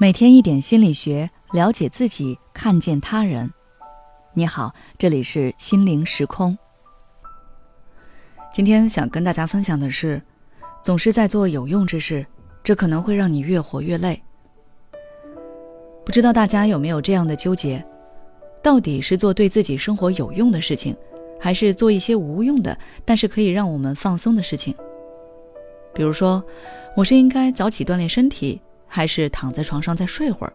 每天一点心理学，了解自己，看见他人。你好，这里是心灵时空。今天想跟大家分享的是，总是在做有用之事，这可能会让你越活越累。不知道大家有没有这样的纠结？到底是做对自己生活有用的事情，还是做一些无用的，但是可以让我们放松的事情？比如说，我是应该早起锻炼身体。还是躺在床上再睡会儿，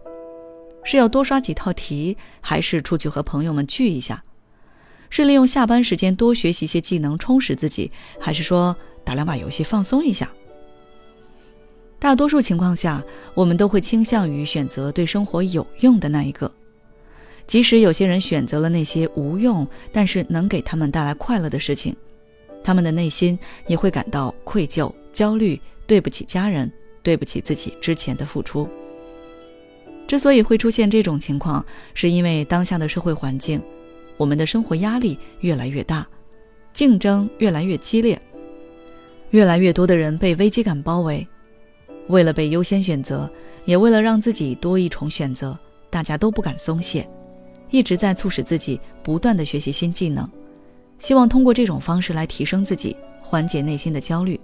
是要多刷几套题，还是出去和朋友们聚一下？是利用下班时间多学习一些技能充实自己，还是说打两把游戏放松一下？大多数情况下，我们都会倾向于选择对生活有用的那一个。即使有些人选择了那些无用，但是能给他们带来快乐的事情，他们的内心也会感到愧疚、焦虑，对不起家人。对不起自己之前的付出。之所以会出现这种情况，是因为当下的社会环境，我们的生活压力越来越大，竞争越来越激烈，越来越多的人被危机感包围。为了被优先选择，也为了让自己多一重选择，大家都不敢松懈，一直在促使自己不断的学习新技能，希望通过这种方式来提升自己，缓解内心的焦虑。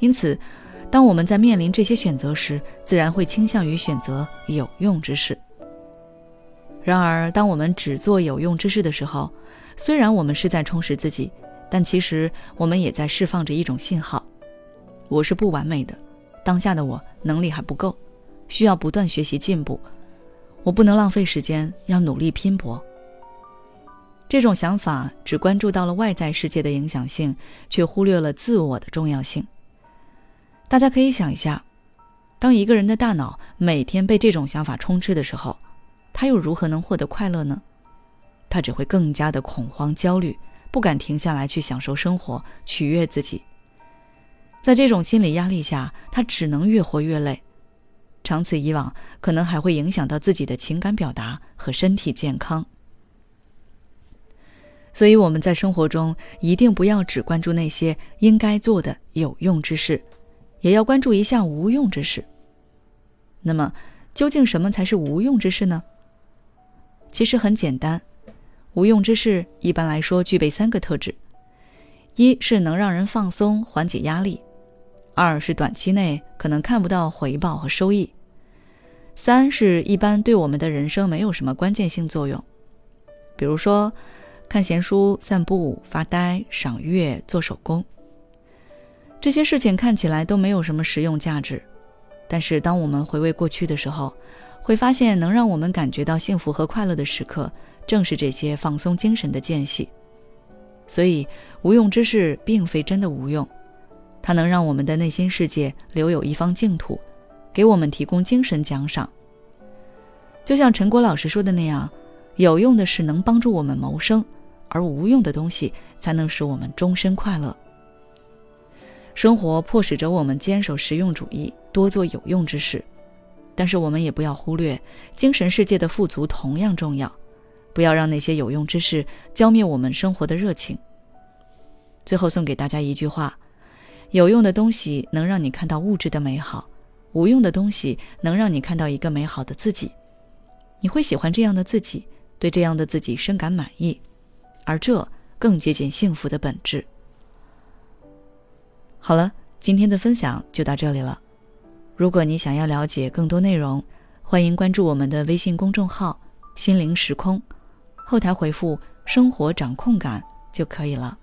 因此。当我们在面临这些选择时，自然会倾向于选择有用之事。然而，当我们只做有用之事的时候，虽然我们是在充实自己，但其实我们也在释放着一种信号：我是不完美的，当下的我能力还不够，需要不断学习进步。我不能浪费时间，要努力拼搏。这种想法只关注到了外在世界的影响性，却忽略了自我的重要性。大家可以想一下，当一个人的大脑每天被这种想法充斥的时候，他又如何能获得快乐呢？他只会更加的恐慌、焦虑，不敢停下来去享受生活、取悦自己。在这种心理压力下，他只能越活越累，长此以往，可能还会影响到自己的情感表达和身体健康。所以，我们在生活中一定不要只关注那些应该做的有用之事。也要关注一项无用之事。那么，究竟什么才是无用之事呢？其实很简单，无用之事一般来说具备三个特质：一是能让人放松、缓解压力；二是短期内可能看不到回报和收益；三是一般对我们的人生没有什么关键性作用。比如说，看闲书、散步、发呆、赏月、做手工。这些事情看起来都没有什么实用价值，但是当我们回味过去的时候，会发现能让我们感觉到幸福和快乐的时刻，正是这些放松精神的间隙。所以，无用之事并非真的无用，它能让我们的内心世界留有一方净土，给我们提供精神奖赏。就像陈果老师说的那样，有用的事能帮助我们谋生，而无用的东西才能使我们终身快乐。生活迫使着我们坚守实用主义，多做有用之事，但是我们也不要忽略精神世界的富足同样重要，不要让那些有用之事浇灭我们生活的热情。最后送给大家一句话：有用的东西能让你看到物质的美好，无用的东西能让你看到一个美好的自己。你会喜欢这样的自己，对这样的自己深感满意，而这更接近幸福的本质。好了，今天的分享就到这里了。如果你想要了解更多内容，欢迎关注我们的微信公众号“心灵时空”，后台回复“生活掌控感”就可以了。